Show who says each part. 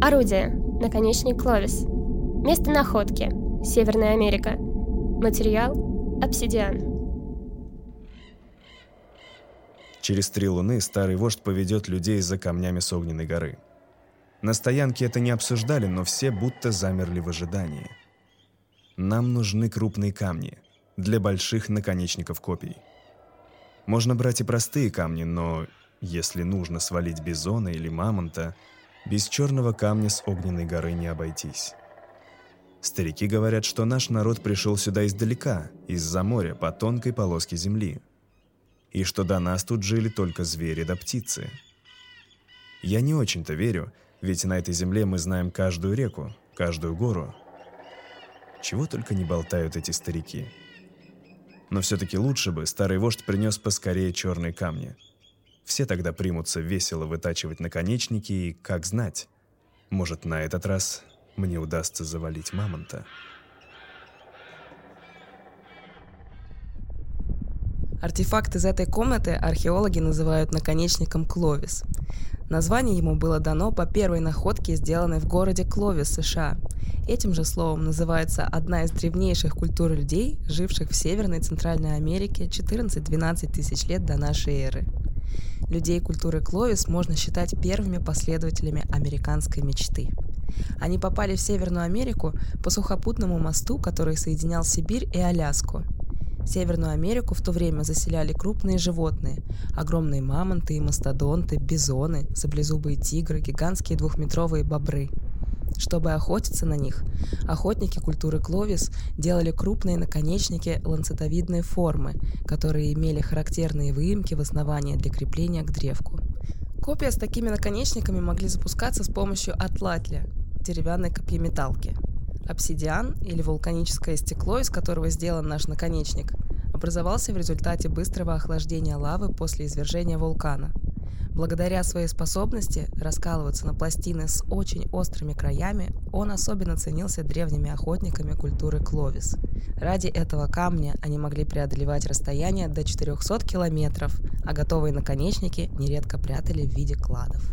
Speaker 1: Орудие. Наконечник Кловис. Место находки. Северная Америка. Материал. Обсидиан.
Speaker 2: Через три луны старый вождь поведет людей за камнями с огненной горы. На стоянке это не обсуждали, но все будто замерли в ожидании. Нам нужны крупные камни для больших наконечников копий. Можно брать и простые камни, но если нужно свалить бизона или мамонта, без черного камня с огненной горы не обойтись. Старики говорят, что наш народ пришел сюда издалека, из-за моря, по тонкой полоске земли. И что до нас тут жили только звери да птицы. Я не очень-то верю, ведь на этой земле мы знаем каждую реку, каждую гору. Чего только не болтают эти старики. Но все-таки лучше бы старый вождь принес поскорее черные камни. Все тогда примутся весело вытачивать наконечники и, как знать, может, на этот раз мне удастся завалить мамонта.
Speaker 3: Артефакт из этой комнаты археологи называют наконечником Кловис. Название ему было дано по первой находке, сделанной в городе Кловис, США. Этим же словом называется одна из древнейших культур людей, живших в Северной и Центральной Америке 14-12 тысяч лет до нашей эры. Людей культуры Кловис можно считать первыми последователями американской мечты. Они попали в Северную Америку по сухопутному мосту, который соединял Сибирь и Аляску. Северную Америку в то время заселяли крупные животные – огромные мамонты и мастодонты, бизоны, саблезубые тигры, гигантские двухметровые бобры. Чтобы охотиться на них, охотники культуры Кловис делали крупные наконечники ланцетовидной формы, которые имели характерные выемки в основании для крепления к древку. Копия с такими наконечниками могли запускаться с помощью атлатля – деревянной копьеметалки – Обсидиан, или вулканическое стекло, из которого сделан наш наконечник, образовался в результате быстрого охлаждения лавы после извержения вулкана. Благодаря своей способности раскалываться на пластины с очень острыми краями, он особенно ценился древними охотниками культуры Кловис. Ради этого камня они могли преодолевать расстояние до 400 километров, а готовые наконечники нередко прятали в виде кладов.